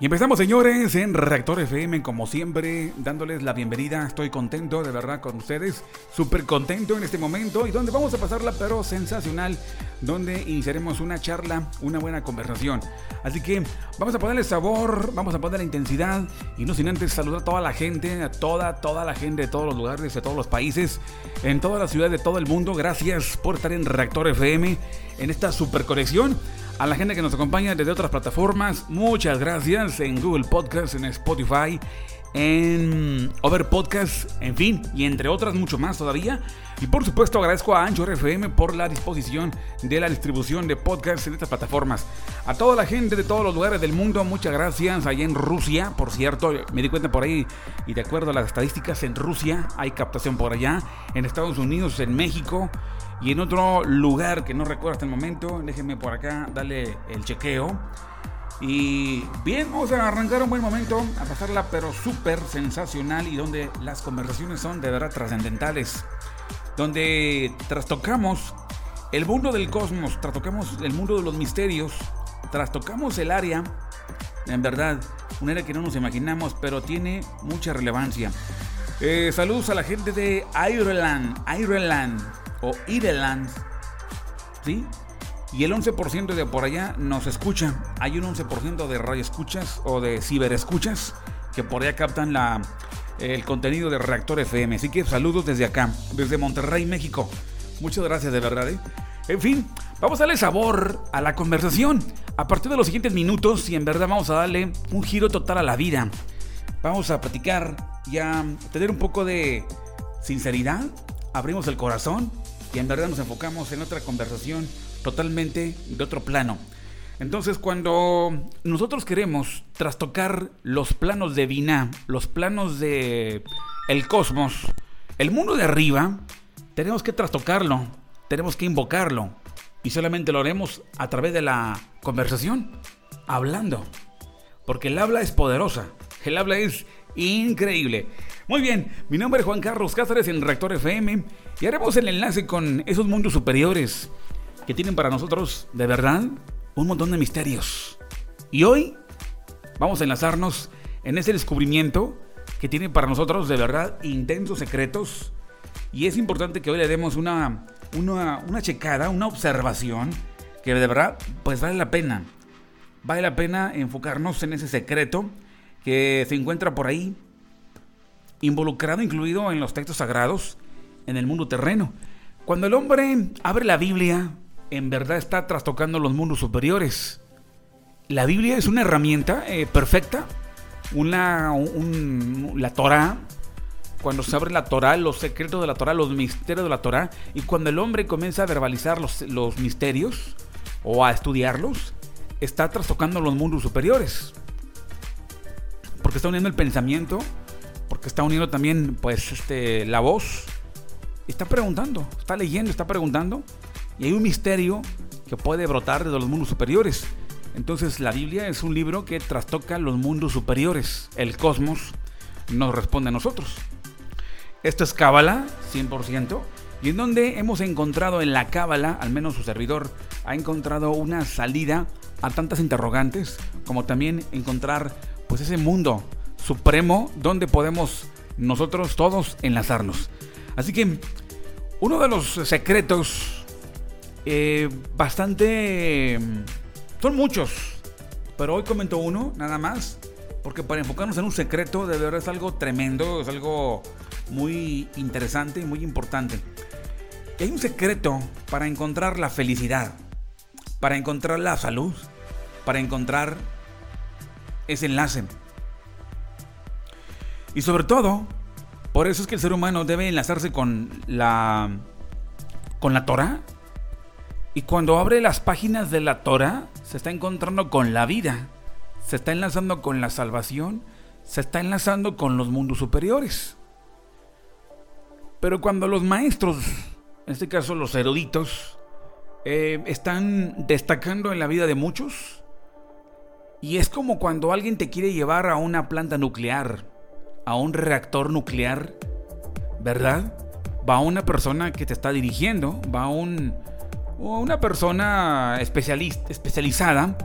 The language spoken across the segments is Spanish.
Y empezamos, señores, en Reactor FM, como siempre, dándoles la bienvenida. Estoy contento, de verdad, con ustedes. Súper contento en este momento y donde vamos a pasarla, pero sensacional, donde iniciaremos una charla, una buena conversación. Así que vamos a ponerle sabor, vamos a ponerle intensidad y no sin antes saludar a toda la gente, a toda, toda la gente de todos los lugares, de todos los países, en todas las ciudades de todo el mundo. Gracias por estar en Reactor FM, en esta super conexión a la gente que nos acompaña desde otras plataformas, muchas gracias en Google Podcast, en Spotify, en Over Podcast, en fin, y entre otras mucho más todavía. Y por supuesto agradezco a Anchor FM por la disposición de la distribución de podcasts en estas plataformas. A toda la gente de todos los lugares del mundo, muchas gracias. Allá en Rusia, por cierto, me di cuenta por ahí y de acuerdo a las estadísticas, en Rusia hay captación por allá, en Estados Unidos, en México. Y en otro lugar que no recuerdo hasta el momento, déjenme por acá darle el chequeo. Y bien, vamos a arrancar un buen momento, a pasarla pero súper sensacional y donde las conversaciones son de verdad trascendentales. Donde trastocamos el mundo del cosmos, trastocamos el mundo de los misterios, trastocamos el área, en verdad, un área que no nos imaginamos, pero tiene mucha relevancia. Eh, saludos a la gente de Ireland, Ireland, o Ireland, ¿sí? Y el 11% de por allá nos escucha. Hay un 11% de radioescuchas o de ciberescuchas que por allá captan la, el contenido de Reactor FM. Así que saludos desde acá, desde Monterrey, México. Muchas gracias de verdad. ¿eh? En fin, vamos a darle sabor a la conversación. A partir de los siguientes minutos, y en verdad vamos a darle un giro total a la vida. Vamos a platicar y a tener un poco de sinceridad. Abrimos el corazón y en verdad nos enfocamos en otra conversación totalmente de otro plano. Entonces, cuando nosotros queremos trastocar los planos de Vina, los planos de el cosmos, el mundo de arriba, tenemos que trastocarlo, tenemos que invocarlo. Y solamente lo haremos a través de la conversación, hablando. Porque el habla es poderosa, el habla es increíble. Muy bien, mi nombre es Juan Carlos Cáceres en Reactor FM y haremos el enlace con esos mundos superiores que tienen para nosotros, de verdad, un montón de misterios. Y hoy vamos a enlazarnos en ese descubrimiento que tiene para nosotros, de verdad, intensos secretos. Y es importante que hoy le demos una, una, una checada, una observación, que de verdad, pues vale la pena. Vale la pena enfocarnos en ese secreto que se encuentra por ahí, involucrado, incluido en los textos sagrados en el mundo terreno. Cuando el hombre abre la Biblia, en verdad está trastocando los mundos superiores. La Biblia es una herramienta eh, perfecta, una, la Torah, cuando se abre la Torah, los secretos de la Torah, los misterios de la Torah, y cuando el hombre comienza a verbalizar los, los misterios o a estudiarlos, está trastocando los mundos superiores. Porque está uniendo el pensamiento, porque está uniendo también pues este, la voz, está preguntando, está leyendo, está preguntando, y hay un misterio que puede brotar de los mundos superiores. Entonces la Biblia es un libro que trastoca los mundos superiores. El cosmos nos responde a nosotros. Esto es Cábala, 100%, y en donde hemos encontrado en la Cábala, al menos su servidor, ha encontrado una salida a tantas interrogantes, como también encontrar pues ese mundo supremo donde podemos nosotros todos enlazarnos. Así que uno de los secretos eh, bastante... Son muchos, pero hoy comento uno, nada más, porque para enfocarnos en un secreto de verdad es algo tremendo, es algo muy interesante y muy importante. Hay un secreto para encontrar la felicidad, para encontrar la salud, para encontrar ese enlace. Y sobre todo, por eso es que el ser humano debe enlazarse con la con la Torah. Y cuando abre las páginas de la Torah, se está encontrando con la vida, se está enlazando con la salvación, se está enlazando con los mundos superiores. Pero cuando los maestros, en este caso los eruditos, eh, están destacando en la vida de muchos, y es como cuando alguien te quiere llevar a una planta nuclear, a un reactor nuclear, ¿verdad? Va una persona que te está dirigiendo, va un, una persona especialista, especializada,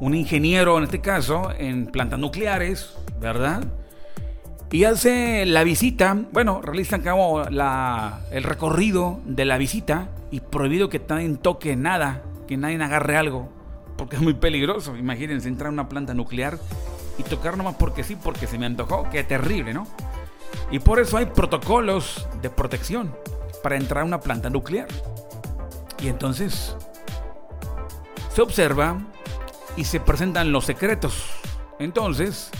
un ingeniero en este caso, en plantas nucleares, ¿verdad? Y hace la visita, bueno, realizan cabo la, el recorrido de la visita y prohibido que nadie toque nada, que nadie agarre algo, porque es muy peligroso. Imagínense entrar a una planta nuclear y tocar nomás porque sí, porque se me antojó, qué terrible, ¿no? Y por eso hay protocolos de protección para entrar a una planta nuclear. Y entonces se observa y se presentan los secretos. Entonces,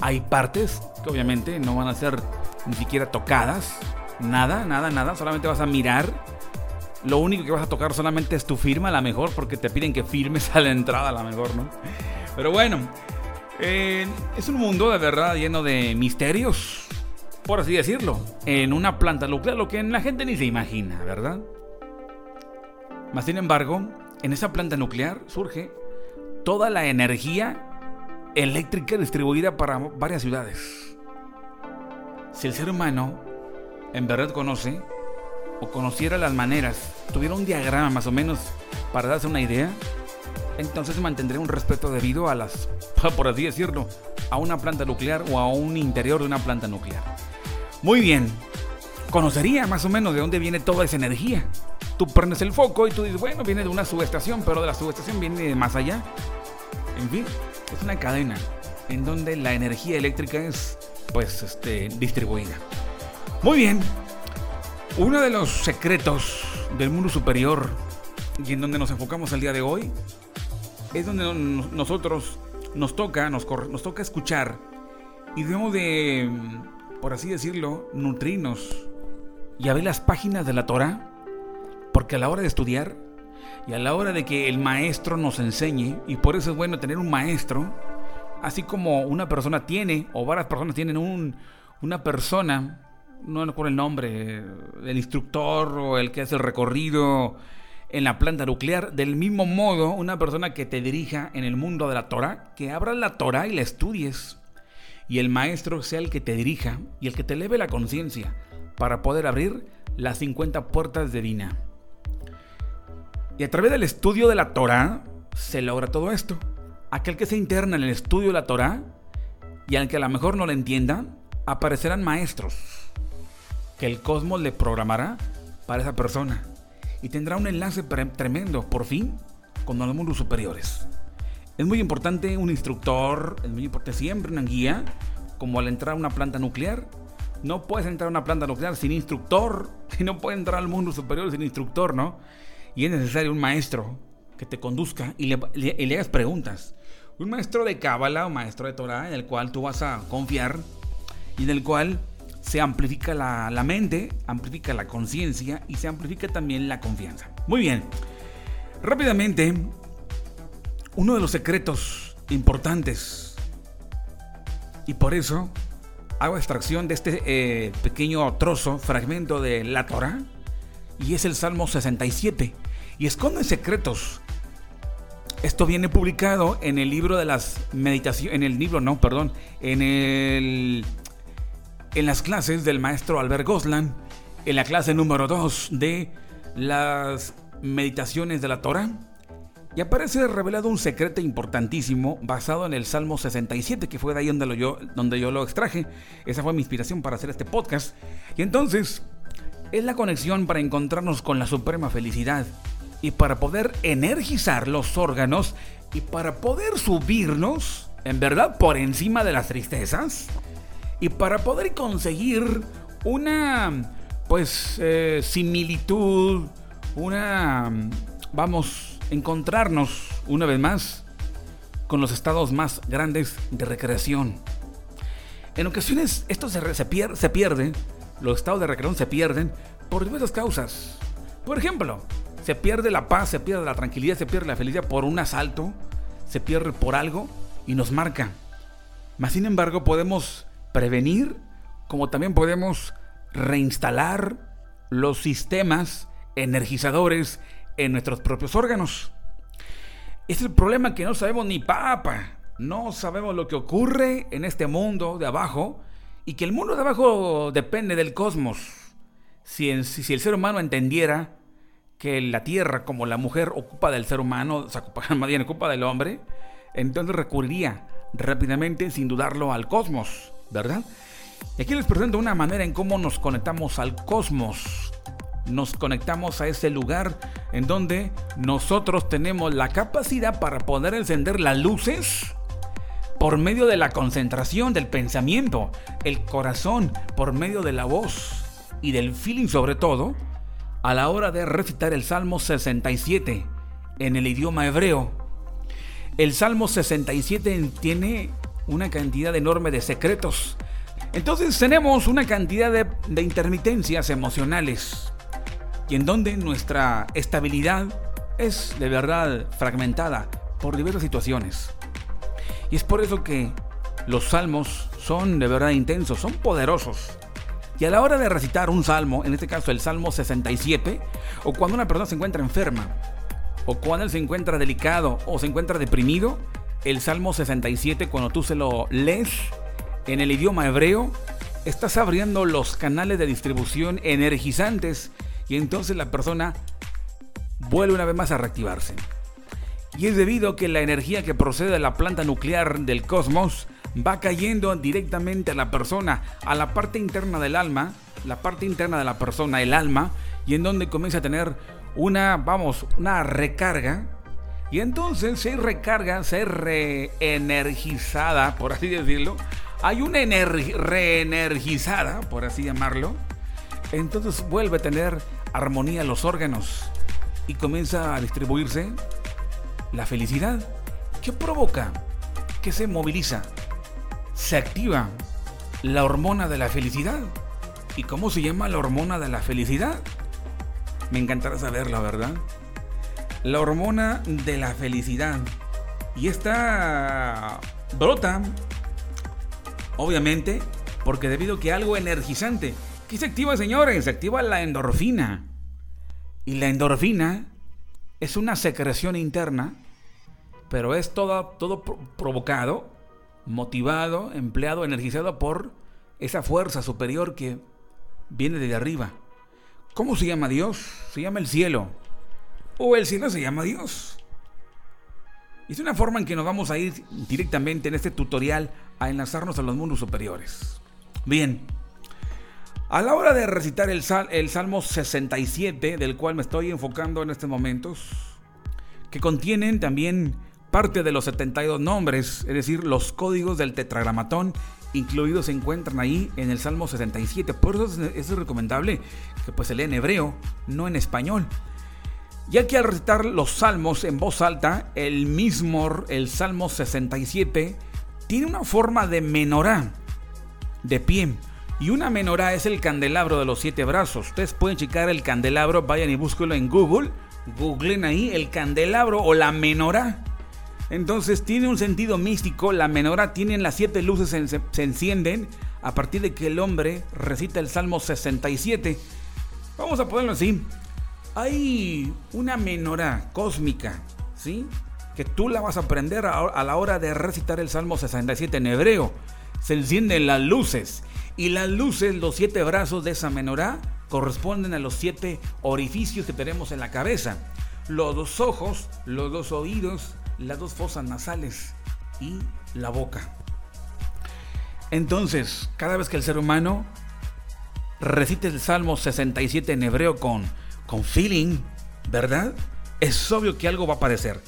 hay partes que obviamente no van a ser ni siquiera tocadas. Nada, nada, nada. Solamente vas a mirar. Lo único que vas a tocar solamente es tu firma, a la mejor, porque te piden que firmes a la entrada, a la mejor, ¿no? Pero bueno, es un mundo de verdad lleno de misterios, por así decirlo. En una planta nuclear, lo que la gente ni se imagina, ¿verdad? Más sin embargo, en esa planta nuclear surge toda la energía eléctrica distribuida para varias ciudades. Si el ser humano en verdad conoce o conociera las maneras, tuviera un diagrama más o menos para darse una idea, entonces mantendría un respeto debido a las, por así decirlo, a una planta nuclear o a un interior de una planta nuclear. Muy bien, conocería más o menos de dónde viene toda esa energía. Tú prendes el foco y tú dices, bueno, viene de una subestación, pero de la subestación viene de más allá. En fin, es una cadena en donde la energía eléctrica es pues este, distribuida. Muy bien, uno de los secretos del mundo superior y en donde nos enfocamos el día de hoy es donde nosotros nos toca, nos, toca escuchar y debemos de, por así decirlo, nutrirnos y abrir las páginas de la Torah, porque a la hora de estudiar y a la hora de que el maestro nos enseñe, y por eso es bueno tener un maestro, así como una persona tiene, o varias personas tienen un, una persona, no recuerdo el nombre, el instructor o el que hace el recorrido en la planta nuclear, del mismo modo, una persona que te dirija en el mundo de la Torah, que abra la Torah y la estudies, y el maestro sea el que te dirija y el que te eleve la conciencia para poder abrir las 50 puertas de Dina. Y a través del estudio de la Torah se logra todo esto. Aquel que se interna en el estudio de la Torah y al que a lo mejor no le entienda, aparecerán maestros que el cosmos le programará para esa persona y tendrá un enlace tremendo, por fin, con los mundos superiores. Es muy importante un instructor, es muy importante siempre una guía, como al entrar a una planta nuclear. No puedes entrar a una planta nuclear sin instructor, y no puedes entrar al mundo superior sin instructor, ¿no? y es necesario un maestro que te conduzca y le, hagas preguntas. Un maestro de Cábala o maestro de Torah en el cual tú vas a confiar y en el cual se amplifica la, la mente, amplifica la conciencia y se amplifica también la confianza. Muy bien, rápidamente, uno de los secretos importantes y por eso hago extracción de este eh, pequeño trozo, fragmento de la Torah y es el Salmo 67 y esconden secretos. Esto viene publicado en el libro de las meditaciones, en el libro, no, perdón, en el en las clases del maestro Albert Goslan, en la clase número 2 de las meditaciones de la Torah. Y aparece revelado un secreto importantísimo basado en el Salmo 67, que fue de ahí donde, yo, donde yo lo extraje. Esa fue mi inspiración para hacer este podcast. Y entonces, es la conexión para encontrarnos con la suprema felicidad y para poder energizar los órganos y para poder subirnos, en verdad, por encima de las tristezas y para poder conseguir una, pues, eh, similitud, una, vamos, encontrarnos una vez más con los estados más grandes de recreación. En ocasiones esto se, se, se pierde, los estados de recreación se pierden por diversas causas. Por ejemplo, se pierde la paz, se pierde la tranquilidad, se pierde la felicidad por un asalto, se pierde por algo y nos marca. Mas sin embargo podemos prevenir como también podemos reinstalar los sistemas energizadores en nuestros propios órganos. Es el problema que no sabemos ni papa, no sabemos lo que ocurre en este mundo de abajo y que el mundo de abajo depende del cosmos. Si, el ser humano entendiera que la tierra como la mujer ocupa del ser humano, o sea, más bien ocupa del hombre, entonces recurriría rápidamente, sin dudarlo, al cosmos, ¿verdad? Y aquí les presento una manera en cómo nos conectamos al cosmos. Nos conectamos a ese lugar en donde nosotros tenemos la capacidad para poder encender las luces por medio de la concentración del pensamiento, el corazón, por medio de la voz y del feeling sobre todo, a la hora de recitar el Salmo 67 en el idioma hebreo. El Salmo 67 tiene una cantidad enorme de secretos. Entonces tenemos una cantidad de, intermitencias emocionales y en donde nuestra estabilidad es de verdad fragmentada por diversas situaciones. Y es por eso que los salmos son de verdad intensos, son poderosos. Y a la hora de recitar un salmo, en este caso el Salmo 67, o cuando una persona se encuentra enferma, o cuando él se encuentra delicado o se encuentra deprimido, el Salmo 67, cuando tú se lo lees en el idioma hebreo, estás abriendo los canales de distribución energizantes y entonces la persona vuelve una vez más a reactivarse. Y es debido a que la energía que procede de la planta nuclear del cosmos va cayendo directamente a la persona, a la parte interna del alma, la parte interna de la persona, el alma, y en donde comienza a tener una, vamos, una recarga. Y entonces se recarga, se reenergizada, por así decirlo. Hay una reenergizada, por así llamarlo. Entonces vuelve a tener armonía los órganos y comienza a distribuirse la felicidad. ¿Qué provoca? Que se moviliza, se activa la hormona de la felicidad. ¿Y cómo se llama la hormona de la felicidad? Me encantará saberlo, ¿verdad? La hormona de la felicidad. Y esta brota, obviamente, porque debido a que algo energizante. ¿Qué se activa, señores? Se activa la endorfina. Y la endorfina es una secreción interna, pero es todo, todo provocado, motivado, empleado, energizado por esa fuerza superior que viene de arriba. ¿Cómo se llama Dios? Se llama el cielo. O el cielo se llama Dios. Y es una forma en que nos vamos a ir directamente en este tutorial a enlazarnos a los mundos superiores. Bien, a la hora de recitar el, el Salmo 67, del cual me estoy enfocando en estos momentos, que contienen también parte de los 72 nombres, es decir, los códigos del tetragramatón incluidos se encuentran ahí en el Salmo 67. Por eso es, recomendable que pues se lea en hebreo, no en español. Ya que al recitar los salmos en voz alta, el mismo, el Salmo 67, tiene una forma de menorá, de pie. Y una menorá es el candelabro de los siete brazos. Ustedes pueden checar el candelabro, vayan y búsquenlo en Google. Googlen ahí el candelabro o la menorá. Entonces tiene un sentido místico, la menorá tiene las siete luces se, se, encienden a partir de que el hombre recita el Salmo 67. Vamos a ponerlo así. Hay una menorá cósmica, ¿sí? Que tú la vas a aprender a, la hora de recitar el Salmo 67 en hebreo. Se encienden las luces y las luces, los siete brazos de esa menorá, corresponden a los siete orificios que tenemos en la cabeza. Los dos ojos, los dos oídos, las dos fosas nasales y la boca. Entonces, cada vez que el ser humano recite el Salmo 67 en hebreo con, con feeling, ¿verdad? Es obvio que algo va a aparecer.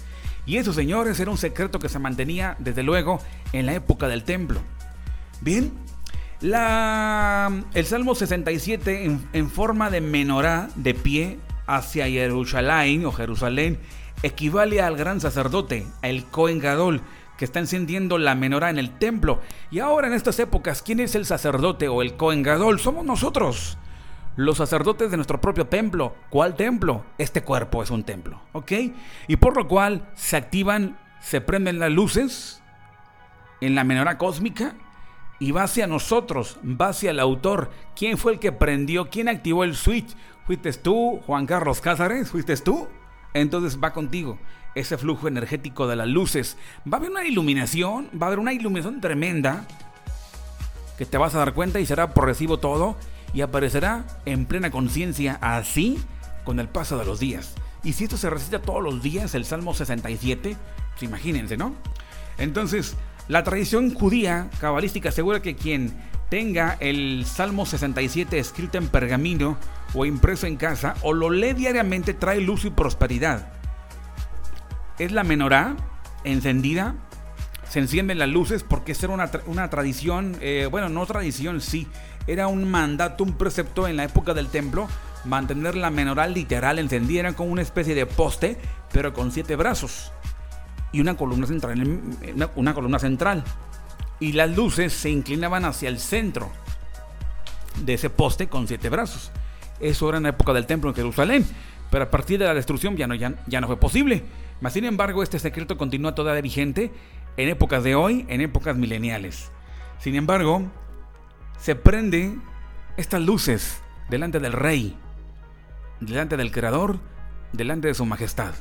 Y eso, señores, era un secreto que se mantenía, desde luego, en la época del templo. Bien, la, el Salmo 67 en, en forma de menorá de pie hacia Jerusalén o Jerusalén equivale al gran sacerdote, el Cohen Gadol, que está encendiendo la menorá en el templo. Y ahora en estas épocas, ¿quién es el sacerdote o el Cohen Gadol? Somos nosotros, los sacerdotes de nuestro propio templo. ¿Cuál templo? Este cuerpo es un templo, ¿ok? Y por lo cual se activan, se prenden las luces en la menorá cósmica y va hacia nosotros, va hacia el autor. ¿Quién fue el que prendió? ¿Quién activó el switch? ¿Fuiste tú, Juan Carlos Cázares? ¿Fuiste tú? entonces va contigo ese flujo energético de las luces. Va a haber una iluminación, va a haber una iluminación tremenda que te vas a dar cuenta y será progresivo todo y aparecerá en plena conciencia así con el paso de los días. Y si esto se recita todos los días, el Salmo 67, pues imagínense, ¿no? Entonces, la tradición judía cabalística asegura que quien tenga el Salmo 67 escrito en pergamino o impreso en casa o lo lee diariamente trae luz y prosperidad. Es la menorá encendida, se encienden las luces porque era una, una tradición, eh, bueno, no tradición, sí, era un mandato, un precepto en la época del templo, mantener la menorá literal encendida, era como una especie de poste, pero con siete brazos y una columna central, una columna central y las luces se inclinaban hacia el centro de ese poste con siete brazos. Eso era en la época del templo en Jerusalén, pero a partir de la destrucción ya no, ya, no fue posible. Mas, sin embargo, este secreto continúa todavía vigente en épocas de hoy, en épocas mileniales. Sin embargo, se prende estas luces delante del rey, delante del creador, delante de su majestad.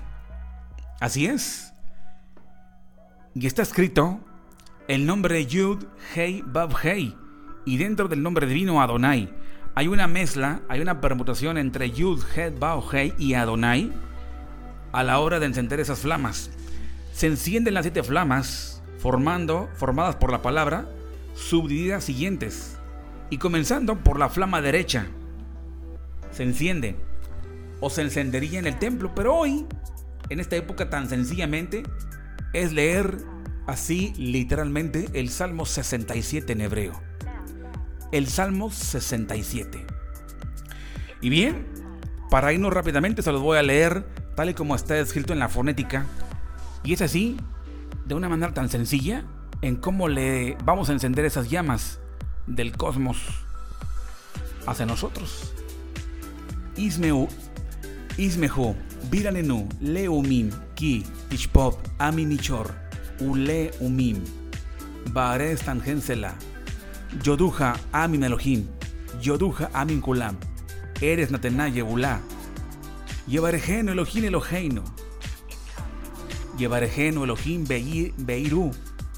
Así es. Y está escrito el nombre Yud, Hei, Bab, Hei. Y dentro del nombre divino Adonai hay una mezcla, hay una permutación entre Yud, He, Bab, Hei y Adonai a la hora de encender esas flamas. Se encienden las siete flamas formando, formadas por la palabra, subdivididas siguientes. Y comenzando por la flama derecha. Se enciende o se encendería en el templo, pero hoy, en esta época tan sencillamente, es leer así literalmente el Salmo 67 en hebreo. El Salmo 67. Y bien, para irnos rápidamente se los voy a leer tal y como está escrito en la fonética. Y es así, de una manera tan sencilla, en cómo le vamos a encender esas llamas del cosmos hacia nosotros. Ismeu, Ismehu, Viranenu, Leumim, Ki, Ishpop, Aminichor. Ule Umim, Bares Tangensela, Yoduja Amin Elohim, Yoduja Amin Kulam, Eres Natenaye Ula, Yevarejeno Elohim Eloheino, Yevarejeno Elohim Beiru,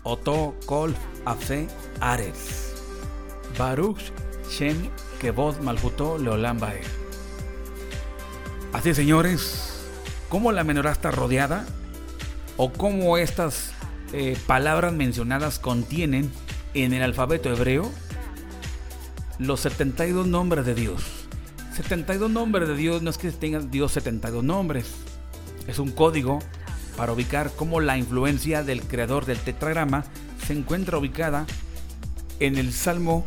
Oto Kol Afe Ares, Baruch Shem Kevod Malhutó Leolam Baer. Así señores, ¿cómo la menorá está rodeada? ¿O cómo estas eh, palabras mencionadas contienen en el alfabeto hebreo los 72 nombres de Dios. 72 nombres de Dios no es que tenga Dios 72 nombres, es un código para ubicar cómo la influencia del creador del tetragrama se encuentra ubicada en el Salmo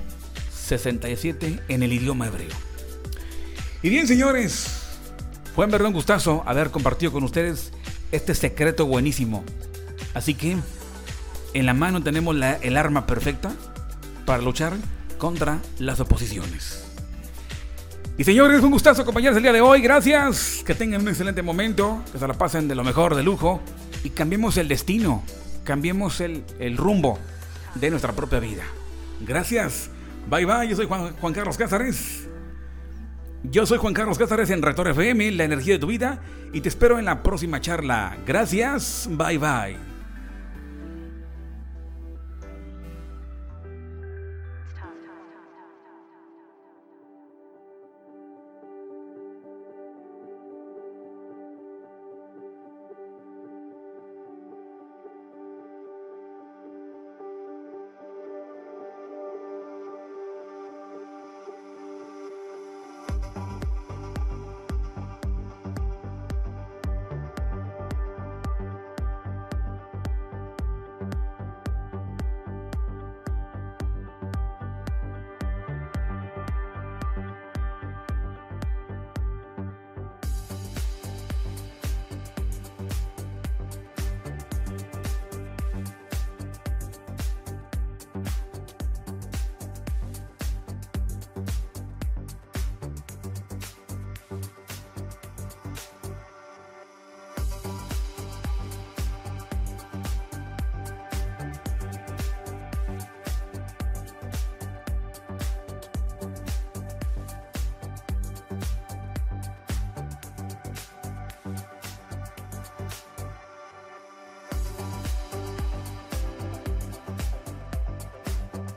67 en el idioma hebreo. Y bien, señores, fue en verdad un gustazo haber compartido con ustedes este secreto buenísimo Así que en la mano tenemos el arma perfecta para luchar contra las oposiciones. Y señores, un gustazo acompañarles el día de hoy. Gracias. Que tengan un excelente momento. Que se la pasen de lo mejor, de lujo. Y cambiemos el destino. Cambiemos el, rumbo de nuestra propia vida. Gracias. Bye bye. Yo soy Juan, Carlos Cázares. Yo soy Juan Carlos Cázares en Rector FM, la energía de tu vida. Y te espero en la próxima charla. Gracias. Bye bye.